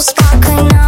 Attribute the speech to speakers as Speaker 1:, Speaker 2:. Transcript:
Speaker 1: успокой